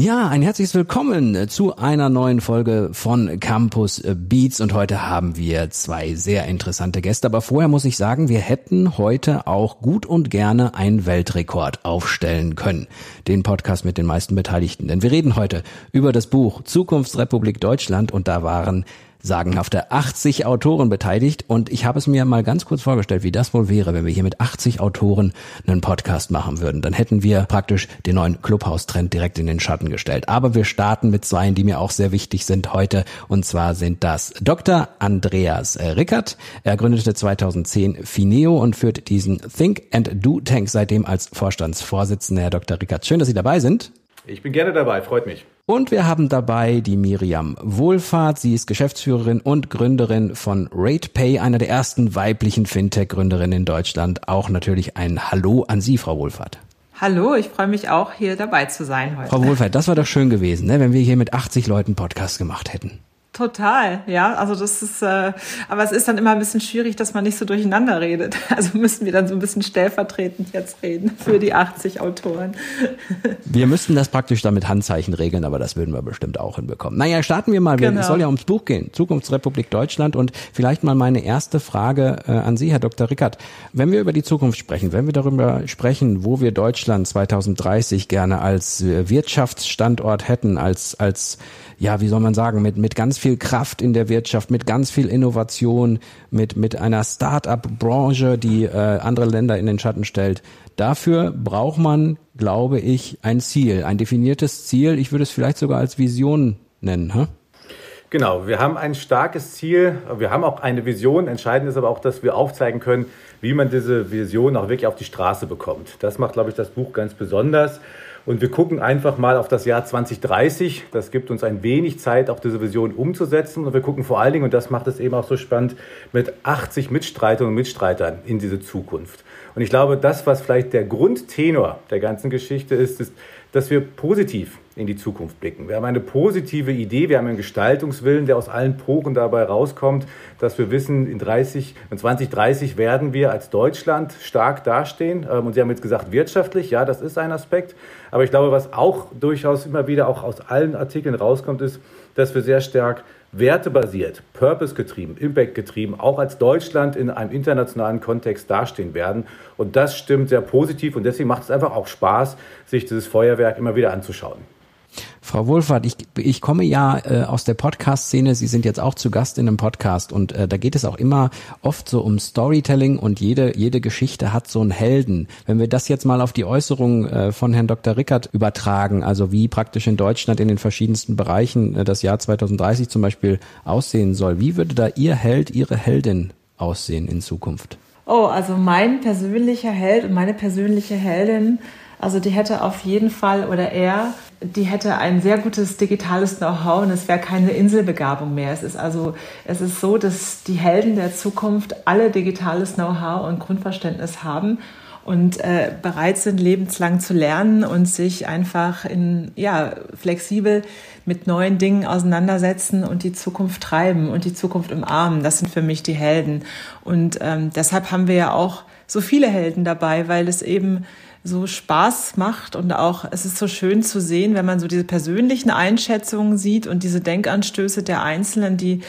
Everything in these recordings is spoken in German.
Ja, ein herzliches Willkommen zu einer neuen Folge von Campus Beats und heute haben wir zwei sehr interessante Gäste. Aber vorher muss ich sagen, wir hätten heute auch gut und gerne einen Weltrekord aufstellen können. Den Podcast mit den meisten Beteiligten. Denn wir reden heute über das Buch Zukunftsrepublik Deutschland und da waren sagenhafte 80 Autoren beteiligt und ich habe es mir mal ganz kurz vorgestellt, wie das wohl wäre, wenn wir hier mit 80 Autoren einen Podcast machen würden. Dann hätten wir praktisch den neuen Clubhouse-Trend direkt in den Schatten gestellt. Aber wir starten mit zwei, die mir auch sehr wichtig sind heute und zwar sind das Dr. Andreas Rickert. Er gründete 2010 Fineo und führt diesen Think and Do Tank seitdem als Vorstandsvorsitzender. Herr Dr. Rickert, schön, dass Sie dabei sind. Ich bin gerne dabei, freut mich. Und wir haben dabei die Miriam Wohlfahrt. Sie ist Geschäftsführerin und Gründerin von RatePay, einer der ersten weiblichen Fintech-Gründerinnen in Deutschland. Auch natürlich ein Hallo an Sie, Frau Wohlfahrt. Hallo, ich freue mich auch, hier dabei zu sein heute. Frau Wohlfahrt, das war doch schön gewesen, ne, wenn wir hier mit 80 Leuten Podcast gemacht hätten. Total, ja. Also das ist, äh, aber es ist dann immer ein bisschen schwierig, dass man nicht so durcheinander redet. Also müssen wir dann so ein bisschen stellvertretend jetzt reden für die 80 Autoren. Wir müssten das praktisch dann mit Handzeichen regeln, aber das würden wir bestimmt auch hinbekommen. Naja, starten wir mal. Genau. Es soll ja ums Buch gehen, Zukunftsrepublik Deutschland. Und vielleicht mal meine erste Frage äh, an Sie, Herr Dr. Rickert. Wenn wir über die Zukunft sprechen, wenn wir darüber sprechen, wo wir Deutschland 2030 gerne als äh, Wirtschaftsstandort hätten, als, als ja, wie soll man sagen, mit, mit ganz viel Kraft in der Wirtschaft, mit ganz viel Innovation, mit, mit einer Start-up-Branche, die äh, andere Länder in den Schatten stellt. Dafür braucht man, glaube ich, ein Ziel, ein definiertes Ziel. Ich würde es vielleicht sogar als Vision nennen. Hä? Genau, wir haben ein starkes Ziel, wir haben auch eine Vision. Entscheidend ist aber auch, dass wir aufzeigen können, wie man diese Vision auch wirklich auf die Straße bekommt. Das macht, glaube ich, das Buch ganz besonders. Und wir gucken einfach mal auf das Jahr 2030. Das gibt uns ein wenig Zeit, auch diese Vision umzusetzen. Und wir gucken vor allen Dingen, und das macht es eben auch so spannend, mit 80 Mitstreiterinnen und Mitstreitern in diese Zukunft. Und ich glaube, das, was vielleicht der Grundtenor der ganzen Geschichte ist, ist, dass wir positiv in die Zukunft blicken. Wir haben eine positive Idee, wir haben einen Gestaltungswillen, der aus allen Poren dabei rauskommt, dass wir wissen, in 30, in 2030 werden wir als Deutschland stark dastehen. Ähm, und Sie haben jetzt gesagt, wirtschaftlich, ja, das ist ein Aspekt. Aber ich glaube, was auch durchaus immer wieder auch aus allen Artikeln rauskommt, ist, dass wir sehr stark wertebasiert, purpose-getrieben, impact-getrieben, auch als Deutschland in einem internationalen Kontext dastehen werden. Und das stimmt sehr positiv und deswegen macht es einfach auch Spaß, sich dieses Feuerwerk immer wieder anzuschauen. Frau Wohlfahrt, ich, ich komme ja äh, aus der Podcast-Szene. Sie sind jetzt auch zu Gast in einem Podcast und äh, da geht es auch immer oft so um Storytelling und jede, jede Geschichte hat so einen Helden. Wenn wir das jetzt mal auf die Äußerung äh, von Herrn Dr. Rickert übertragen, also wie praktisch in Deutschland in den verschiedensten Bereichen äh, das Jahr 2030 zum Beispiel aussehen soll, wie würde da Ihr Held, Ihre Heldin aussehen in Zukunft? Oh, also mein persönlicher Held und meine persönliche Heldin also die hätte auf jeden Fall oder er, die hätte ein sehr gutes digitales Know-how und es wäre keine Inselbegabung mehr. Es ist also, es ist so, dass die Helden der Zukunft alle digitales Know-how und Grundverständnis haben und äh, bereit sind, lebenslang zu lernen und sich einfach in, ja, flexibel mit neuen Dingen auseinandersetzen und die Zukunft treiben und die Zukunft umarmen. Das sind für mich die Helden. Und ähm, deshalb haben wir ja auch so viele Helden dabei, weil es eben so Spaß macht und auch es ist so schön zu sehen, wenn man so diese persönlichen Einschätzungen sieht und diese Denkanstöße der Einzelnen, die,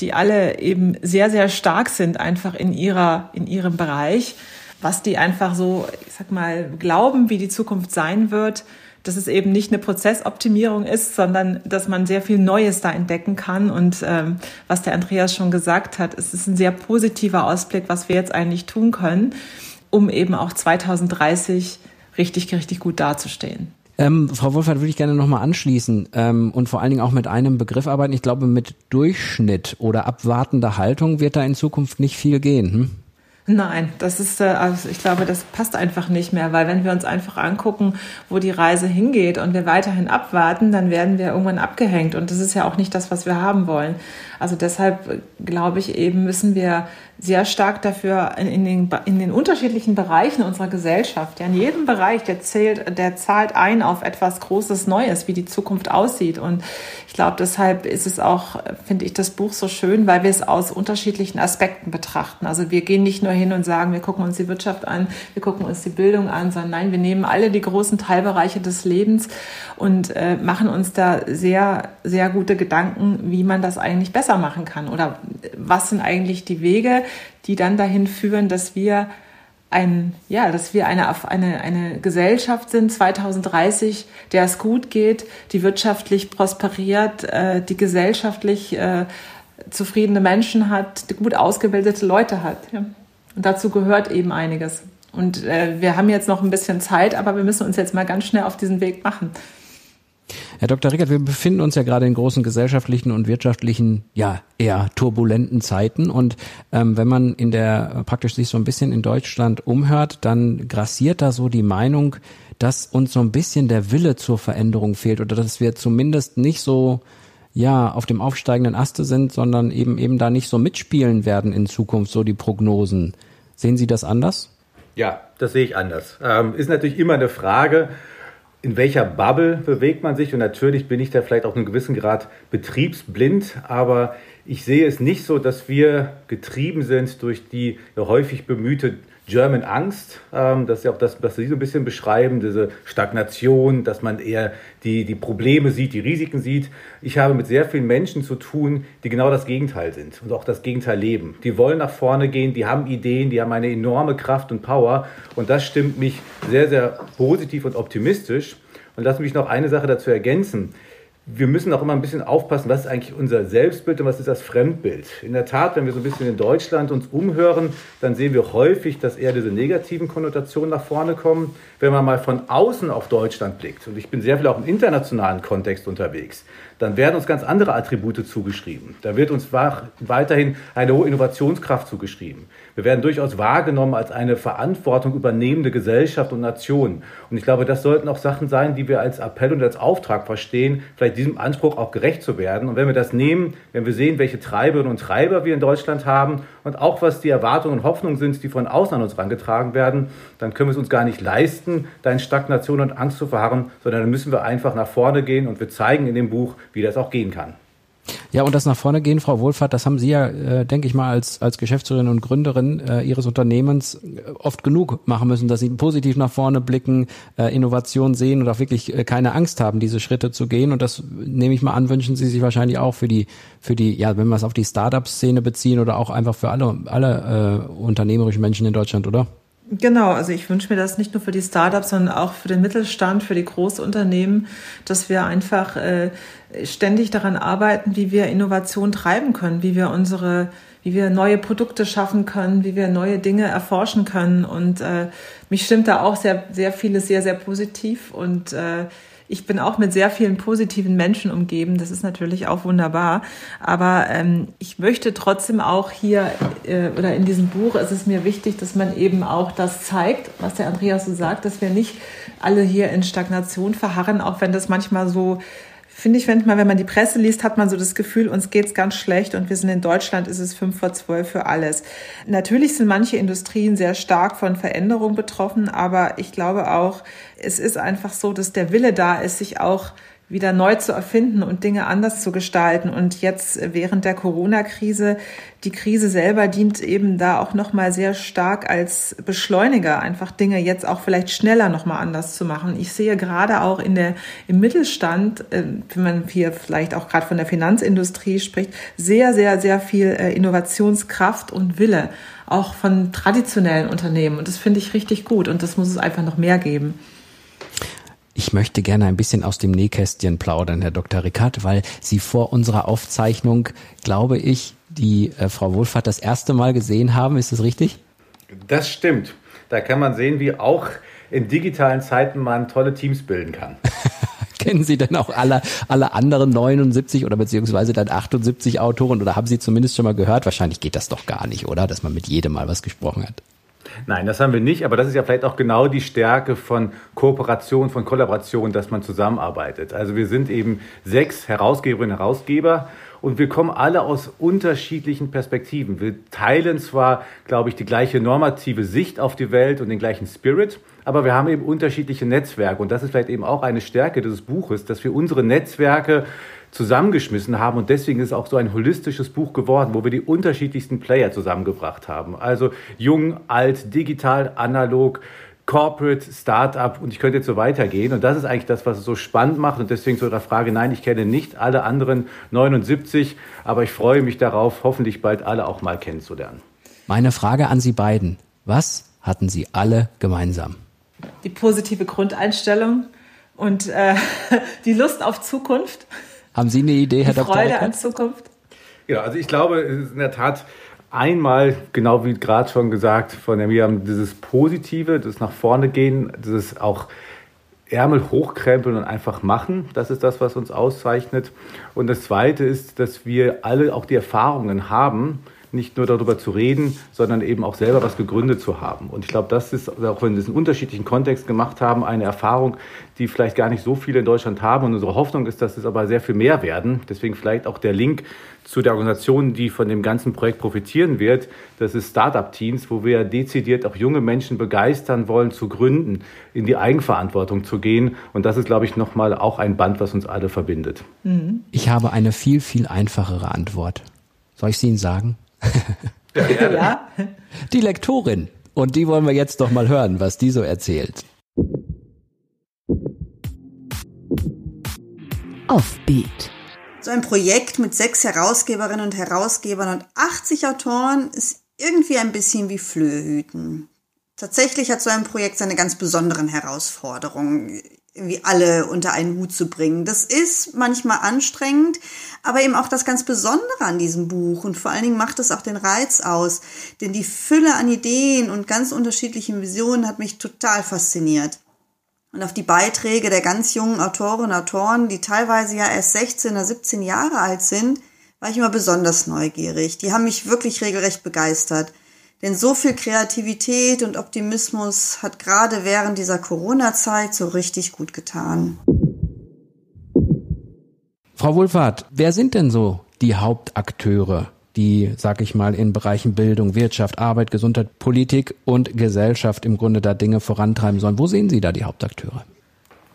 die alle eben sehr, sehr stark sind einfach in ihrer, in ihrem Bereich, was die einfach so, ich sag mal, glauben, wie die Zukunft sein wird, dass es eben nicht eine Prozessoptimierung ist, sondern dass man sehr viel Neues da entdecken kann. Und ähm, was der Andreas schon gesagt hat, es ist ein sehr positiver Ausblick, was wir jetzt eigentlich tun können um eben auch 2030 richtig, richtig gut dazustehen. Ähm, Frau Wolfert, würde ich gerne nochmal anschließen ähm, und vor allen Dingen auch mit einem Begriff arbeiten. Ich glaube, mit Durchschnitt oder abwartender Haltung wird da in Zukunft nicht viel gehen. Hm? Nein, das ist, äh, also ich glaube, das passt einfach nicht mehr, weil wenn wir uns einfach angucken, wo die Reise hingeht und wir weiterhin abwarten, dann werden wir irgendwann abgehängt und das ist ja auch nicht das, was wir haben wollen. Also deshalb glaube ich eben, müssen wir sehr stark dafür in, in, den, in den unterschiedlichen Bereichen unserer Gesellschaft, ja, in jedem Bereich, der zählt, der zahlt ein auf etwas Großes Neues, wie die Zukunft aussieht. Und glaube, deshalb ist es auch, finde ich, das Buch so schön, weil wir es aus unterschiedlichen Aspekten betrachten. Also wir gehen nicht nur hin und sagen, wir gucken uns die Wirtschaft an, wir gucken uns die Bildung an, sondern nein, wir nehmen alle die großen Teilbereiche des Lebens und äh, machen uns da sehr, sehr gute Gedanken, wie man das eigentlich besser machen kann oder was sind eigentlich die Wege, die dann dahin führen, dass wir ein, ja, dass wir eine, eine, eine Gesellschaft sind 2030, der es gut geht, die wirtschaftlich prosperiert, äh, die gesellschaftlich äh, zufriedene Menschen hat, die gut ausgebildete Leute hat. Ja. Und dazu gehört eben einiges. Und äh, wir haben jetzt noch ein bisschen Zeit, aber wir müssen uns jetzt mal ganz schnell auf diesen Weg machen. Herr Dr. Rickert, wir befinden uns ja gerade in großen gesellschaftlichen und wirtschaftlichen, ja, eher turbulenten Zeiten. Und ähm, wenn man in der praktisch sich so ein bisschen in Deutschland umhört, dann grassiert da so die Meinung, dass uns so ein bisschen der Wille zur Veränderung fehlt oder dass wir zumindest nicht so ja auf dem aufsteigenden Aste sind, sondern eben eben da nicht so mitspielen werden in Zukunft, so die Prognosen. Sehen Sie das anders? Ja, das sehe ich anders. Ähm, ist natürlich immer eine Frage, in welcher Bubble bewegt man sich? Und natürlich bin ich da vielleicht auch in einem gewissen Grad betriebsblind, aber ich sehe es nicht so, dass wir getrieben sind durch die häufig bemühte German Angst, ähm, das ist ja auch das, was Sie so ein bisschen beschreiben, diese Stagnation, dass man eher die, die Probleme sieht, die Risiken sieht. Ich habe mit sehr vielen Menschen zu tun, die genau das Gegenteil sind und auch das Gegenteil leben. Die wollen nach vorne gehen, die haben Ideen, die haben eine enorme Kraft und Power und das stimmt mich sehr, sehr positiv und optimistisch. Und lassen mich noch eine Sache dazu ergänzen wir müssen auch immer ein bisschen aufpassen, was ist eigentlich unser Selbstbild und was ist das Fremdbild. In der Tat, wenn wir so ein bisschen in Deutschland uns umhören, dann sehen wir häufig, dass eher diese negativen Konnotationen nach vorne kommen. Wenn man mal von außen auf Deutschland blickt, und ich bin sehr viel auch im internationalen Kontext unterwegs, dann werden uns ganz andere Attribute zugeschrieben. Da wird uns weiterhin eine hohe Innovationskraft zugeschrieben. Wir werden durchaus wahrgenommen als eine Verantwortung übernehmende Gesellschaft und Nation. Und ich glaube, das sollten auch Sachen sein, die wir als Appell und als Auftrag verstehen, vielleicht diesem Anspruch auch gerecht zu werden. Und wenn wir das nehmen, wenn wir sehen, welche Treiberinnen und Treiber wir in Deutschland haben und auch was die Erwartungen und Hoffnungen sind, die von außen an uns herangetragen werden, dann können wir es uns gar nicht leisten, da in Stagnation und Angst zu verharren, sondern dann müssen wir einfach nach vorne gehen und wir zeigen in dem Buch, wie das auch gehen kann. Ja, und das nach vorne gehen, Frau Wohlfahrt, das haben Sie ja, äh, denke ich mal, als, als Geschäftsführerin und Gründerin äh, Ihres Unternehmens äh, oft genug machen müssen, dass Sie positiv nach vorne blicken, äh, Innovation sehen und auch wirklich äh, keine Angst haben, diese Schritte zu gehen. Und das nehme ich mal an, wünschen Sie sich wahrscheinlich auch für die, für die, ja, wenn wir es auf die Startup-Szene beziehen oder auch einfach für alle, alle äh, unternehmerischen Menschen in Deutschland, oder? Genau, also ich wünsche mir das nicht nur für die Startups, sondern auch für den Mittelstand, für die Großunternehmen, dass wir einfach äh, ständig daran arbeiten, wie wir Innovation treiben können, wie wir unsere, wie wir neue Produkte schaffen können, wie wir neue Dinge erforschen können. Und äh, mich stimmt da auch sehr, sehr vieles sehr, sehr positiv und äh, ich bin auch mit sehr vielen positiven Menschen umgeben. Das ist natürlich auch wunderbar. Aber ähm, ich möchte trotzdem auch hier äh, oder in diesem Buch ist es mir wichtig, dass man eben auch das zeigt, was der Andreas so sagt, dass wir nicht alle hier in Stagnation verharren, auch wenn das manchmal so finde ich manchmal, wenn man die Presse liest, hat man so das Gefühl, uns geht's ganz schlecht und wir sind in Deutschland, ist es fünf vor zwölf für alles. Natürlich sind manche Industrien sehr stark von Veränderung betroffen, aber ich glaube auch, es ist einfach so, dass der Wille da ist, sich auch wieder neu zu erfinden und Dinge anders zu gestalten. Und jetzt während der Corona-Krise, die Krise selber dient eben da auch nochmal sehr stark als Beschleuniger, einfach Dinge jetzt auch vielleicht schneller nochmal anders zu machen. Ich sehe gerade auch in der, im Mittelstand, äh, wenn man hier vielleicht auch gerade von der Finanzindustrie spricht, sehr, sehr, sehr viel äh, Innovationskraft und Wille, auch von traditionellen Unternehmen. Und das finde ich richtig gut. Und das muss es einfach noch mehr geben. Ich möchte gerne ein bisschen aus dem Nähkästchen plaudern, Herr Dr. Rickard, weil Sie vor unserer Aufzeichnung, glaube ich, die äh, Frau Wohlfahrt das erste Mal gesehen haben. Ist das richtig? Das stimmt. Da kann man sehen, wie auch in digitalen Zeiten man tolle Teams bilden kann. Kennen Sie denn auch alle, alle anderen 79 oder beziehungsweise dann 78 Autoren oder haben Sie zumindest schon mal gehört? Wahrscheinlich geht das doch gar nicht, oder? Dass man mit jedem mal was gesprochen hat. Nein, das haben wir nicht, aber das ist ja vielleicht auch genau die Stärke von Kooperation, von Kollaboration, dass man zusammenarbeitet. Also wir sind eben sechs Herausgeberinnen und Herausgeber und wir kommen alle aus unterschiedlichen Perspektiven. Wir teilen zwar, glaube ich, die gleiche normative Sicht auf die Welt und den gleichen Spirit, aber wir haben eben unterschiedliche Netzwerke und das ist vielleicht eben auch eine Stärke dieses Buches, dass wir unsere Netzwerke zusammengeschmissen haben und deswegen ist es auch so ein holistisches Buch geworden, wo wir die unterschiedlichsten Player zusammengebracht haben. Also jung, alt, digital, analog, Corporate, Startup und ich könnte jetzt so weitergehen. Und das ist eigentlich das, was es so spannend macht. Und deswegen zu Ihrer Frage, nein, ich kenne nicht alle anderen 79, aber ich freue mich darauf, hoffentlich bald alle auch mal kennenzulernen. Meine Frage an Sie beiden. Was hatten Sie alle gemeinsam? Die positive Grundeinstellung und äh, die Lust auf Zukunft. Haben Sie eine Idee, Herr die Dr. Freude Eckert? an Zukunft. Ja, also ich glaube, es ist in der Tat einmal, genau wie gerade schon gesagt von der Miriam, dieses Positive, das nach vorne gehen, dieses auch Ärmel hochkrempeln und einfach machen. Das ist das, was uns auszeichnet. Und das Zweite ist, dass wir alle auch die Erfahrungen haben, nicht nur darüber zu reden, sondern eben auch selber was gegründet zu haben. Und ich glaube, das ist, auch wenn wir es in unterschiedlichen Kontext gemacht haben, eine Erfahrung, die vielleicht gar nicht so viele in Deutschland haben. Und unsere Hoffnung ist, dass es aber sehr viel mehr werden. Deswegen vielleicht auch der Link zu der Organisation, die von dem ganzen Projekt profitieren wird. Das ist Startup Teams, wo wir dezidiert auch junge Menschen begeistern wollen, zu gründen, in die Eigenverantwortung zu gehen. Und das ist, glaube ich, nochmal auch ein Band, was uns alle verbindet. Ich habe eine viel, viel einfachere Antwort. Soll ich sie Ihnen sagen? Ja. Die Lektorin. Und die wollen wir jetzt doch mal hören, was die so erzählt. Offbeat. So ein Projekt mit sechs Herausgeberinnen und Herausgebern und 80 Autoren ist irgendwie ein bisschen wie Flöhüten. Tatsächlich hat so ein Projekt seine ganz besonderen Herausforderungen, irgendwie alle unter einen Hut zu bringen. Das ist manchmal anstrengend, aber eben auch das ganz Besondere an diesem Buch und vor allen Dingen macht es auch den Reiz aus, denn die Fülle an Ideen und ganz unterschiedlichen Visionen hat mich total fasziniert. Und auf die Beiträge der ganz jungen Autorinnen und Autoren, die teilweise ja erst 16 oder 17 Jahre alt sind, war ich immer besonders neugierig. Die haben mich wirklich regelrecht begeistert. Denn so viel Kreativität und Optimismus hat gerade während dieser Corona-Zeit so richtig gut getan. Frau Wohlfahrt, wer sind denn so die Hauptakteure, die, sag ich mal, in Bereichen Bildung, Wirtschaft, Arbeit, Gesundheit, Politik und Gesellschaft im Grunde da Dinge vorantreiben sollen? Wo sehen Sie da die Hauptakteure?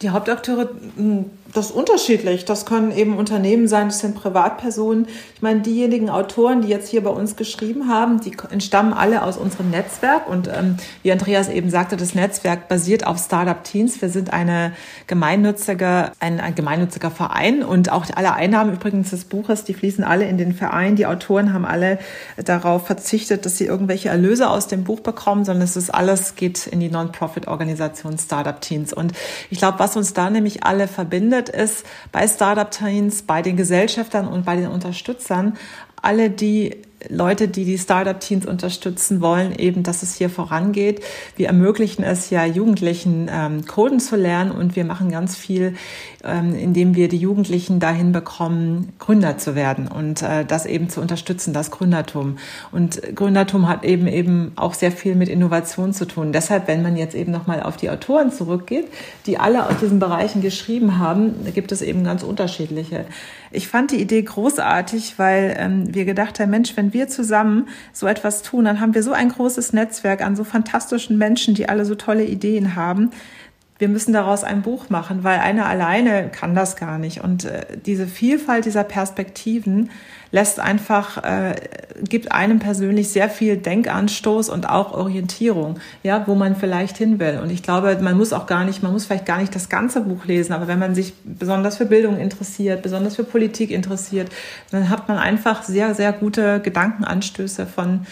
Die Hauptakteure, mh, das ist unterschiedlich. Das können eben Unternehmen sein, das sind Privatpersonen. Ich meine, diejenigen Autoren, die jetzt hier bei uns geschrieben haben, die entstammen alle aus unserem Netzwerk. Und ähm, wie Andreas eben sagte, das Netzwerk basiert auf Startup Teens. Wir sind eine gemeinnützige, ein, ein gemeinnütziger Verein und auch alle Einnahmen übrigens des Buches, die fließen alle in den Verein. Die Autoren haben alle darauf verzichtet, dass sie irgendwelche Erlöse aus dem Buch bekommen, sondern es ist alles geht in die Non-Profit-Organisation Startup Teens. Und ich glaube, was uns da nämlich alle verbindet, ist bei Startup Teens, bei den Gesellschaftern und bei den Unterstützern, alle die Leute, die die Startup-Teams unterstützen wollen, eben, dass es hier vorangeht. Wir ermöglichen es ja Jugendlichen, ähm, Coden zu lernen und wir machen ganz viel, ähm, indem wir die Jugendlichen dahin bekommen, Gründer zu werden und äh, das eben zu unterstützen, das Gründertum. Und Gründertum hat eben eben auch sehr viel mit Innovation zu tun. Deshalb, wenn man jetzt eben nochmal auf die Autoren zurückgeht, die alle aus diesen Bereichen geschrieben haben, gibt es eben ganz unterschiedliche. Ich fand die Idee großartig, weil ähm, wir gedacht haben, Mensch, wenn wir zusammen so etwas tun, dann haben wir so ein großes Netzwerk an so fantastischen Menschen, die alle so tolle Ideen haben. Wir müssen daraus ein Buch machen, weil einer alleine kann das gar nicht. Und äh, diese Vielfalt dieser Perspektiven lässt einfach, äh, gibt einem persönlich sehr viel Denkanstoß und auch Orientierung, ja, wo man vielleicht hin will. Und ich glaube, man muss auch gar nicht, man muss vielleicht gar nicht das ganze Buch lesen, aber wenn man sich besonders für Bildung interessiert, besonders für Politik interessiert, dann hat man einfach sehr, sehr gute Gedankenanstöße von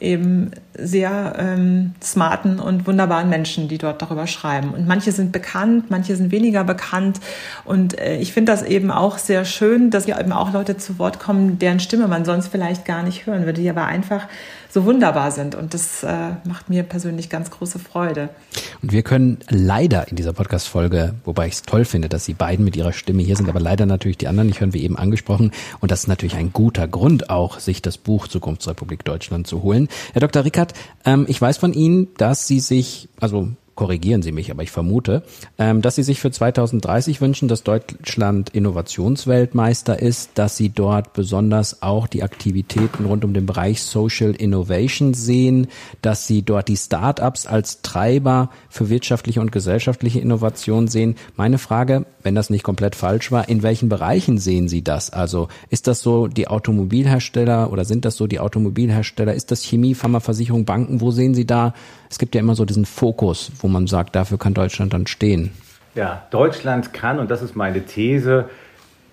eben sehr ähm, smarten und wunderbaren Menschen, die dort darüber schreiben. Und manche sind bekannt, manche sind weniger bekannt. Und äh, ich finde das eben auch sehr schön, dass hier eben auch Leute zu Wort kommen, deren Stimme man sonst vielleicht gar nicht hören würde, die aber einfach so wunderbar sind. Und das äh, macht mir persönlich ganz große Freude. Und wir können leider in dieser Podcast-Folge, wobei ich es toll finde, dass Sie beiden mit Ihrer Stimme hier sind, aber leider natürlich die anderen nicht hören, wie eben angesprochen. Und das ist natürlich ein guter Grund auch, sich das Buch Zukunftsrepublik Deutschland zu holen. Herr Dr. Rickert, ähm, ich weiß von Ihnen, dass Sie sich, also korrigieren Sie mich, aber ich vermute, ähm, dass Sie sich für 2030 wünschen, dass Deutschland Innovationsweltmeister ist, dass Sie dort besonders auch die Aktivitäten rund um den Bereich Social Innovation sehen, dass Sie dort die Start-ups als Treiber für wirtschaftliche und gesellschaftliche Innovation sehen. Meine Frage, wenn das nicht komplett falsch war, in welchen Bereichen sehen Sie das? Also ist das so die Automobilhersteller oder sind das so die Automobilhersteller? Ist das Chemie, Pharmaversicherung, Banken? Wo sehen Sie da es gibt ja immer so diesen Fokus, wo man sagt, dafür kann Deutschland dann stehen. Ja, Deutschland kann, und das ist meine These,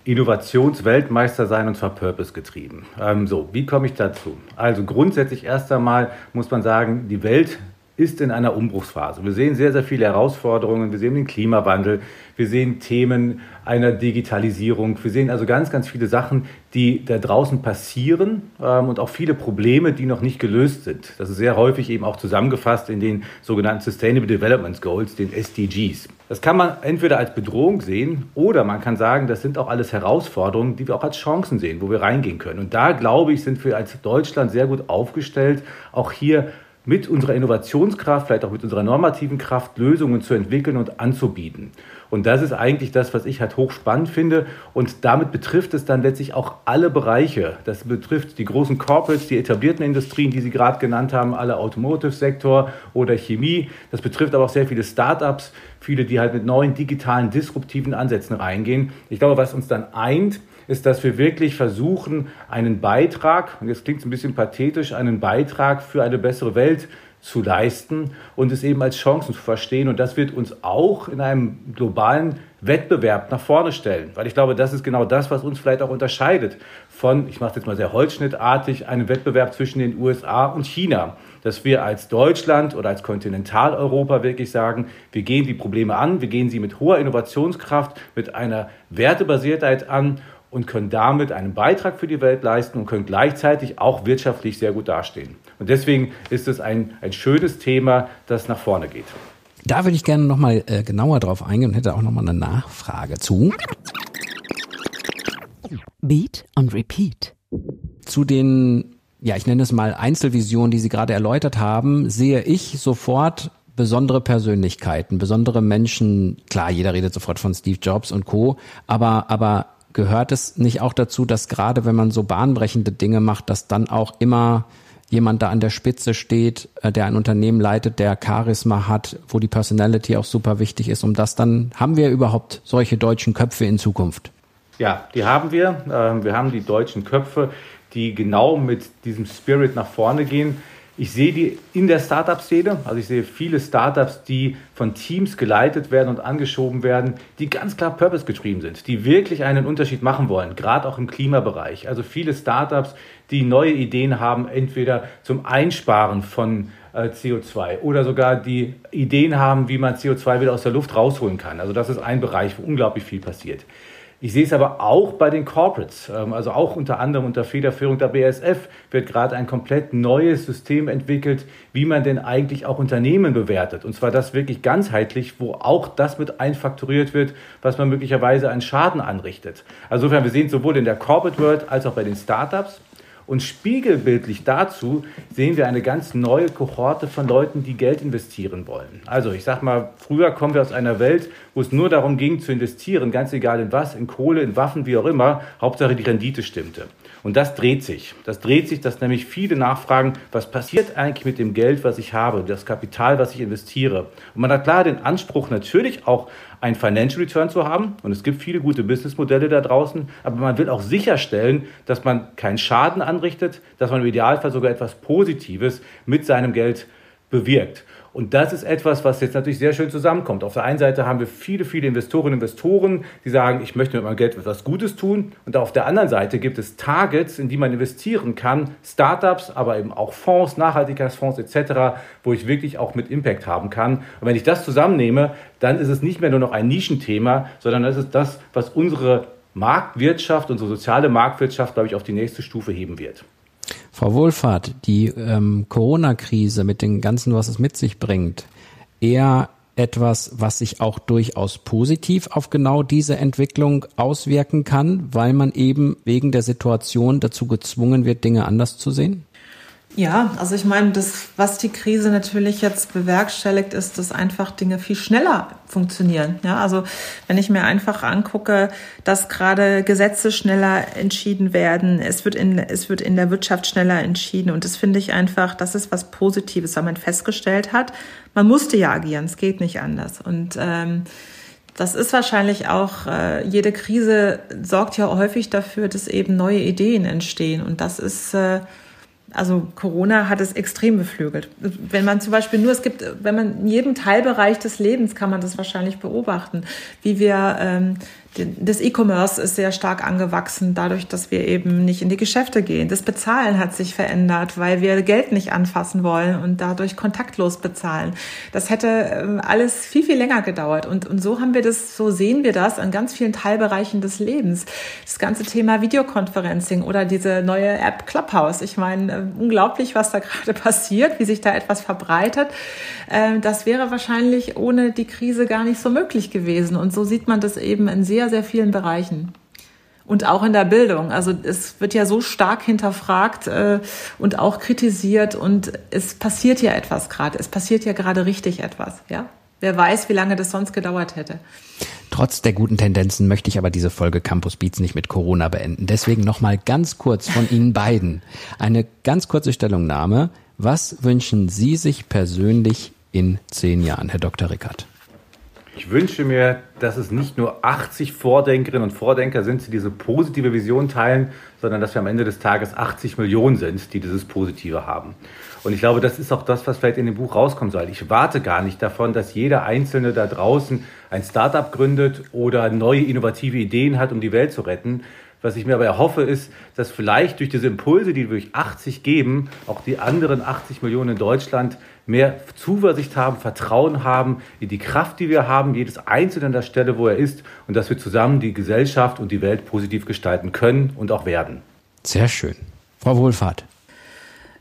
Innovationsweltmeister sein und zwar purpose-getrieben. Ähm, so, wie komme ich dazu? Also grundsätzlich erst einmal muss man sagen, die Welt ist in einer Umbruchsphase. Wir sehen sehr, sehr viele Herausforderungen. Wir sehen den Klimawandel. Wir sehen Themen einer Digitalisierung. Wir sehen also ganz, ganz viele Sachen, die da draußen passieren ähm, und auch viele Probleme, die noch nicht gelöst sind. Das ist sehr häufig eben auch zusammengefasst in den sogenannten Sustainable Development Goals, den SDGs. Das kann man entweder als Bedrohung sehen oder man kann sagen, das sind auch alles Herausforderungen, die wir auch als Chancen sehen, wo wir reingehen können. Und da, glaube ich, sind wir als Deutschland sehr gut aufgestellt, auch hier mit unserer Innovationskraft, vielleicht auch mit unserer normativen Kraft Lösungen zu entwickeln und anzubieten. Und das ist eigentlich das, was ich halt hochspannend finde. Und damit betrifft es dann letztlich auch alle Bereiche. Das betrifft die großen Corporates, die etablierten Industrien, die Sie gerade genannt haben, alle Automotive-Sektor oder Chemie. Das betrifft aber auch sehr viele Startups, viele, die halt mit neuen digitalen, disruptiven Ansätzen reingehen. Ich glaube, was uns dann eint, ist, dass wir wirklich versuchen, einen Beitrag, und jetzt klingt es ein bisschen pathetisch, einen Beitrag für eine bessere Welt zu leisten und es eben als Chancen zu verstehen. Und das wird uns auch in einem globalen Wettbewerb nach vorne stellen. Weil ich glaube, das ist genau das, was uns vielleicht auch unterscheidet von, ich mache es jetzt mal sehr holzschnittartig, einem Wettbewerb zwischen den USA und China. Dass wir als Deutschland oder als Kontinentaleuropa wirklich sagen, wir gehen die Probleme an, wir gehen sie mit hoher Innovationskraft, mit einer Wertebasiertheit an und können damit einen Beitrag für die Welt leisten und können gleichzeitig auch wirtschaftlich sehr gut dastehen. Und deswegen ist es ein, ein schönes Thema, das nach vorne geht. Da würde ich gerne nochmal äh, genauer drauf eingehen und hätte auch nochmal eine Nachfrage zu. Beat und Repeat. Zu den, ja, ich nenne es mal Einzelvisionen, die Sie gerade erläutert haben, sehe ich sofort besondere Persönlichkeiten, besondere Menschen. Klar, jeder redet sofort von Steve Jobs und Co. Aber, aber gehört es nicht auch dazu, dass gerade wenn man so bahnbrechende Dinge macht, dass dann auch immer jemand da an der Spitze steht, äh, der ein Unternehmen leitet, der Charisma hat, wo die Personality auch super wichtig ist, um das dann haben wir überhaupt solche deutschen Köpfe in Zukunft? Ja, die haben wir. Ähm, wir haben die deutschen Köpfe, die genau mit diesem Spirit nach vorne gehen. Ich sehe die in der Startup-Szene, also ich sehe viele Startups, die von Teams geleitet werden und angeschoben werden, die ganz klar purpose-getrieben sind, die wirklich einen Unterschied machen wollen, gerade auch im Klimabereich. Also viele Startups, die neue Ideen haben, entweder zum Einsparen von äh, CO2 oder sogar die Ideen haben, wie man CO2 wieder aus der Luft rausholen kann. Also das ist ein Bereich, wo unglaublich viel passiert. Ich sehe es aber auch bei den Corporates, ähm, also auch unter anderem unter Federführung der BASF wird gerade ein komplett neues System entwickelt, wie man denn eigentlich auch Unternehmen bewertet. Und zwar das wirklich ganzheitlich, wo auch das mit einfakturiert wird, was man möglicherweise einen Schaden anrichtet. Also insofern, wir sehen sowohl in der Corporate World als auch bei den Startups. Und spiegelbildlich dazu sehen wir eine ganz neue Kohorte von Leuten, die Geld investieren wollen. Also ich sage mal, früher kommen wir aus einer Welt, wo es nur darum ging zu investieren, ganz egal in was, in Kohle, in Waffen, wie auch immer, Hauptsache die Rendite stimmte. Und das dreht sich. Das dreht sich, dass nämlich viele nachfragen, was passiert eigentlich mit dem Geld, was ich habe, das Kapital, was ich investiere. Und man hat klar den Anspruch, natürlich auch ein Financial Return zu haben. Und es gibt viele gute Businessmodelle da draußen. Aber man will auch sicherstellen, dass man keinen Schaden anrichtet, dass man im Idealfall sogar etwas Positives mit seinem Geld bewirkt. Und das ist etwas, was jetzt natürlich sehr schön zusammenkommt. Auf der einen Seite haben wir viele, viele Investorinnen und Investoren, die sagen, ich möchte mit meinem Geld etwas Gutes tun. Und auf der anderen Seite gibt es Targets, in die man investieren kann, Startups, aber eben auch Fonds, Nachhaltigkeitsfonds etc., wo ich wirklich auch mit Impact haben kann. Und wenn ich das zusammennehme, dann ist es nicht mehr nur noch ein Nischenthema, sondern das ist das, was unsere Marktwirtschaft, unsere soziale Marktwirtschaft, glaube ich, auf die nächste Stufe heben wird. Frau Wohlfahrt, die ähm, Corona-Krise mit dem Ganzen, was es mit sich bringt, eher etwas, was sich auch durchaus positiv auf genau diese Entwicklung auswirken kann, weil man eben wegen der Situation dazu gezwungen wird, Dinge anders zu sehen? Ja, also ich meine, das, was die Krise natürlich jetzt bewerkstelligt, ist, dass einfach Dinge viel schneller funktionieren. Ja, also wenn ich mir einfach angucke, dass gerade Gesetze schneller entschieden werden, es wird in, es wird in der Wirtschaft schneller entschieden und das finde ich einfach, das ist was Positives, weil man festgestellt hat, man musste ja agieren, es geht nicht anders und ähm, das ist wahrscheinlich auch, äh, jede Krise sorgt ja häufig dafür, dass eben neue Ideen entstehen. Und das ist, äh, also Corona hat es extrem beflügelt. Wenn man zum Beispiel nur, es gibt, wenn man in jedem Teilbereich des Lebens kann man das wahrscheinlich beobachten, wie wir ähm, das E-Commerce ist sehr stark angewachsen, dadurch, dass wir eben nicht in die Geschäfte gehen. Das Bezahlen hat sich verändert, weil wir Geld nicht anfassen wollen und dadurch kontaktlos bezahlen. Das hätte ähm, alles viel, viel länger gedauert. Und, und so haben wir das, so sehen wir das an ganz vielen Teilbereichen des Lebens. Das ganze Thema Videoconferencing oder diese neue App Clubhouse. Ich meine, äh, unglaublich, was da gerade passiert, wie sich da etwas verbreitet. Ähm, das wäre wahrscheinlich ohne die Krise gar nicht so möglich gewesen. Und so sieht man das eben in sehr, sehr vielen Bereichen. Und auch in der Bildung. Also es wird ja so stark hinterfragt äh, und auch kritisiert und es passiert ja etwas gerade. Es passiert ja gerade richtig etwas, ja. Wer weiß, wie lange das sonst gedauert hätte. Trotz der guten Tendenzen möchte ich aber diese Folge Campus Beats nicht mit Corona beenden. Deswegen nochmal ganz kurz von Ihnen beiden eine ganz kurze Stellungnahme. Was wünschen Sie sich persönlich in zehn Jahren, Herr Dr. Rickert? Ich wünsche mir, dass es nicht nur 80 Vordenkerinnen und Vordenker sind, die diese positive Vision teilen, sondern dass wir am Ende des Tages 80 Millionen sind, die dieses Positive haben. Und ich glaube, das ist auch das, was vielleicht in dem Buch rauskommen soll. Ich warte gar nicht davon, dass jeder Einzelne da draußen ein Startup gründet oder neue innovative Ideen hat, um die Welt zu retten, was ich mir aber erhoffe, ist, dass vielleicht durch diese Impulse, die wir durch 80 geben, auch die anderen 80 Millionen in Deutschland mehr Zuversicht haben, Vertrauen haben in die Kraft, die wir haben, jedes Einzelne an der Stelle, wo er ist, und dass wir zusammen die Gesellschaft und die Welt positiv gestalten können und auch werden. Sehr schön. Frau Wohlfahrt.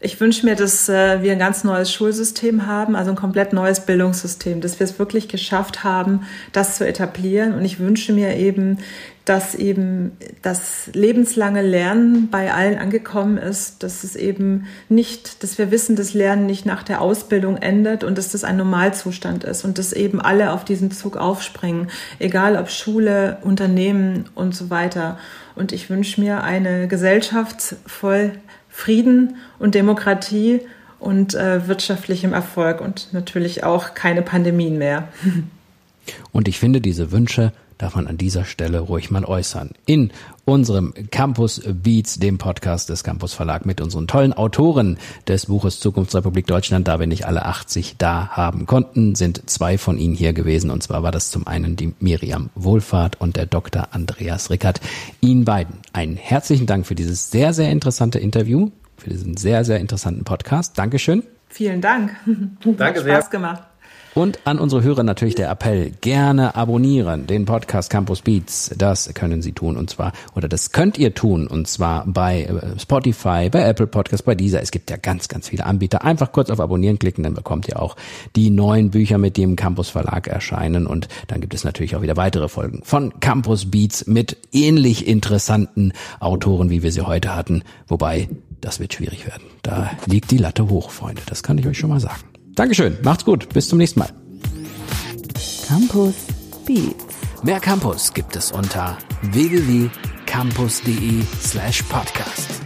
Ich wünsche mir, dass äh, wir ein ganz neues Schulsystem haben, also ein komplett neues Bildungssystem, dass wir es wirklich geschafft haben, das zu etablieren. Und ich wünsche mir eben, dass eben das lebenslange Lernen bei allen angekommen ist, dass es eben nicht, dass wir wissen, dass Lernen nicht nach der Ausbildung endet und dass das ein Normalzustand ist und dass eben alle auf diesen Zug aufspringen, egal ob Schule, Unternehmen und so weiter. Und ich wünsche mir eine Gesellschaft voll Frieden und Demokratie und äh, wirtschaftlichem Erfolg und natürlich auch keine Pandemien mehr. Und ich finde, diese Wünsche darf man an dieser Stelle ruhig mal äußern. In unserem Campus Beats, dem Podcast des Campus Verlag mit unseren tollen Autoren des Buches Zukunftsrepublik Deutschland, da wir nicht alle 80 da haben konnten, sind zwei von ihnen hier gewesen. Und zwar war das zum einen die Miriam Wohlfahrt und der Dr. Andreas Rickert. Ihnen beiden einen herzlichen Dank für dieses sehr, sehr interessante Interview, für diesen sehr, sehr interessanten Podcast. Dankeschön. Vielen Dank. Danke Hat Spaß sehr. gemacht. Und an unsere Hörer natürlich der Appell, gerne abonnieren den Podcast Campus Beats. Das können Sie tun und zwar, oder das könnt ihr tun und zwar bei äh, Spotify, bei Apple Podcasts, bei dieser. Es gibt ja ganz, ganz viele Anbieter. Einfach kurz auf Abonnieren klicken, dann bekommt ihr auch die neuen Bücher, mit dem Campus Verlag erscheinen und dann gibt es natürlich auch wieder weitere Folgen von Campus Beats mit ähnlich interessanten Autoren, wie wir sie heute hatten. Wobei, das wird schwierig werden. Da liegt die Latte hoch, Freunde. Das kann ich euch schon mal sagen. Dankeschön, macht's gut, bis zum nächsten Mal. Campus Beats. Mehr Campus gibt es unter www.campus.de slash podcast.